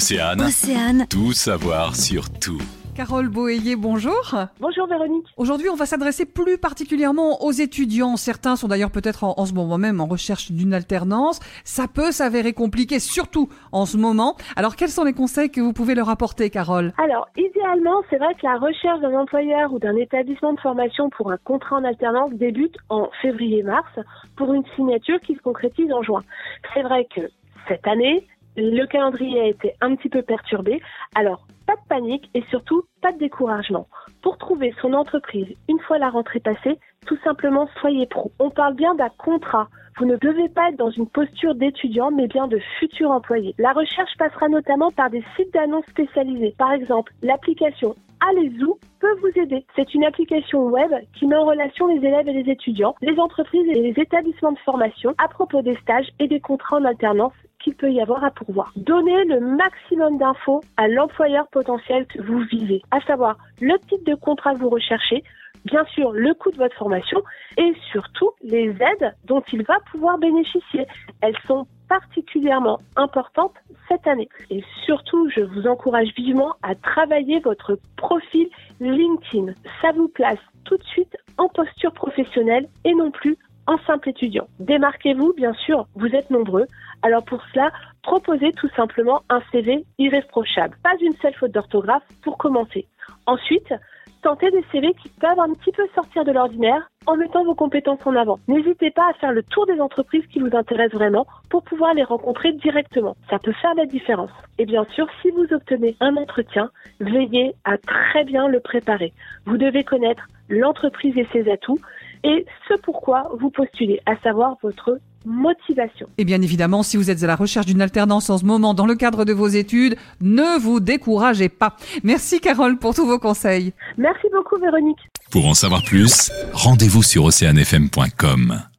Océane. Océane. Tout savoir sur tout. Carole Boélier, bonjour. Bonjour Véronique. Aujourd'hui, on va s'adresser plus particulièrement aux étudiants. Certains sont d'ailleurs peut-être en, en, ce moment même en recherche d'une alternance. Ça peut s'avérer compliqué, surtout en ce moment. Alors, quels sont les conseils que vous pouvez leur apporter, Carole? Alors, idéalement, c'est vrai que la recherche d'un employeur ou d'un établissement de formation pour un contrat en alternance débute en février-mars pour une signature qui se concrétise en juin. C'est vrai que cette année, le calendrier a été un petit peu perturbé. Alors, pas de panique et surtout pas de découragement. Pour trouver son entreprise une fois la rentrée passée, tout simplement soyez pro. On parle bien d'un contrat. Vous ne devez pas être dans une posture d'étudiant, mais bien de futur employé. La recherche passera notamment par des sites d'annonces spécialisés. Par exemple, l'application Allez-vous peut vous aider. C'est une application web qui met en relation les élèves et les étudiants, les entreprises et les établissements de formation à propos des stages et des contrats en alternance qu'il peut y avoir à pourvoir. Donnez le maximum d'infos à l'employeur potentiel que vous visez, à savoir le type de contrat que vous recherchez, bien sûr le coût de votre formation et surtout les aides dont il va pouvoir bénéficier. Elles sont particulièrement importantes cette année. Et surtout, je vous encourage vivement à travailler votre profil LinkedIn. Ça vous place tout de suite en posture professionnelle et non plus en simple étudiant. Démarquez-vous, bien sûr, vous êtes nombreux. Alors pour cela, proposez tout simplement un CV irréprochable. Pas une seule faute d'orthographe pour commencer. Ensuite, tentez des CV qui peuvent un petit peu sortir de l'ordinaire en mettant vos compétences en avant. N'hésitez pas à faire le tour des entreprises qui vous intéressent vraiment pour pouvoir les rencontrer directement. Ça peut faire la différence. Et bien sûr, si vous obtenez un entretien, veillez à très bien le préparer. Vous devez connaître l'entreprise et ses atouts et ce pourquoi vous postulez, à savoir votre motivation. Et bien évidemment, si vous êtes à la recherche d'une alternance en ce moment dans le cadre de vos études, ne vous découragez pas. Merci Carole pour tous vos conseils. Merci beaucoup Véronique. Pour en savoir plus, rendez-vous sur oceanfm.com.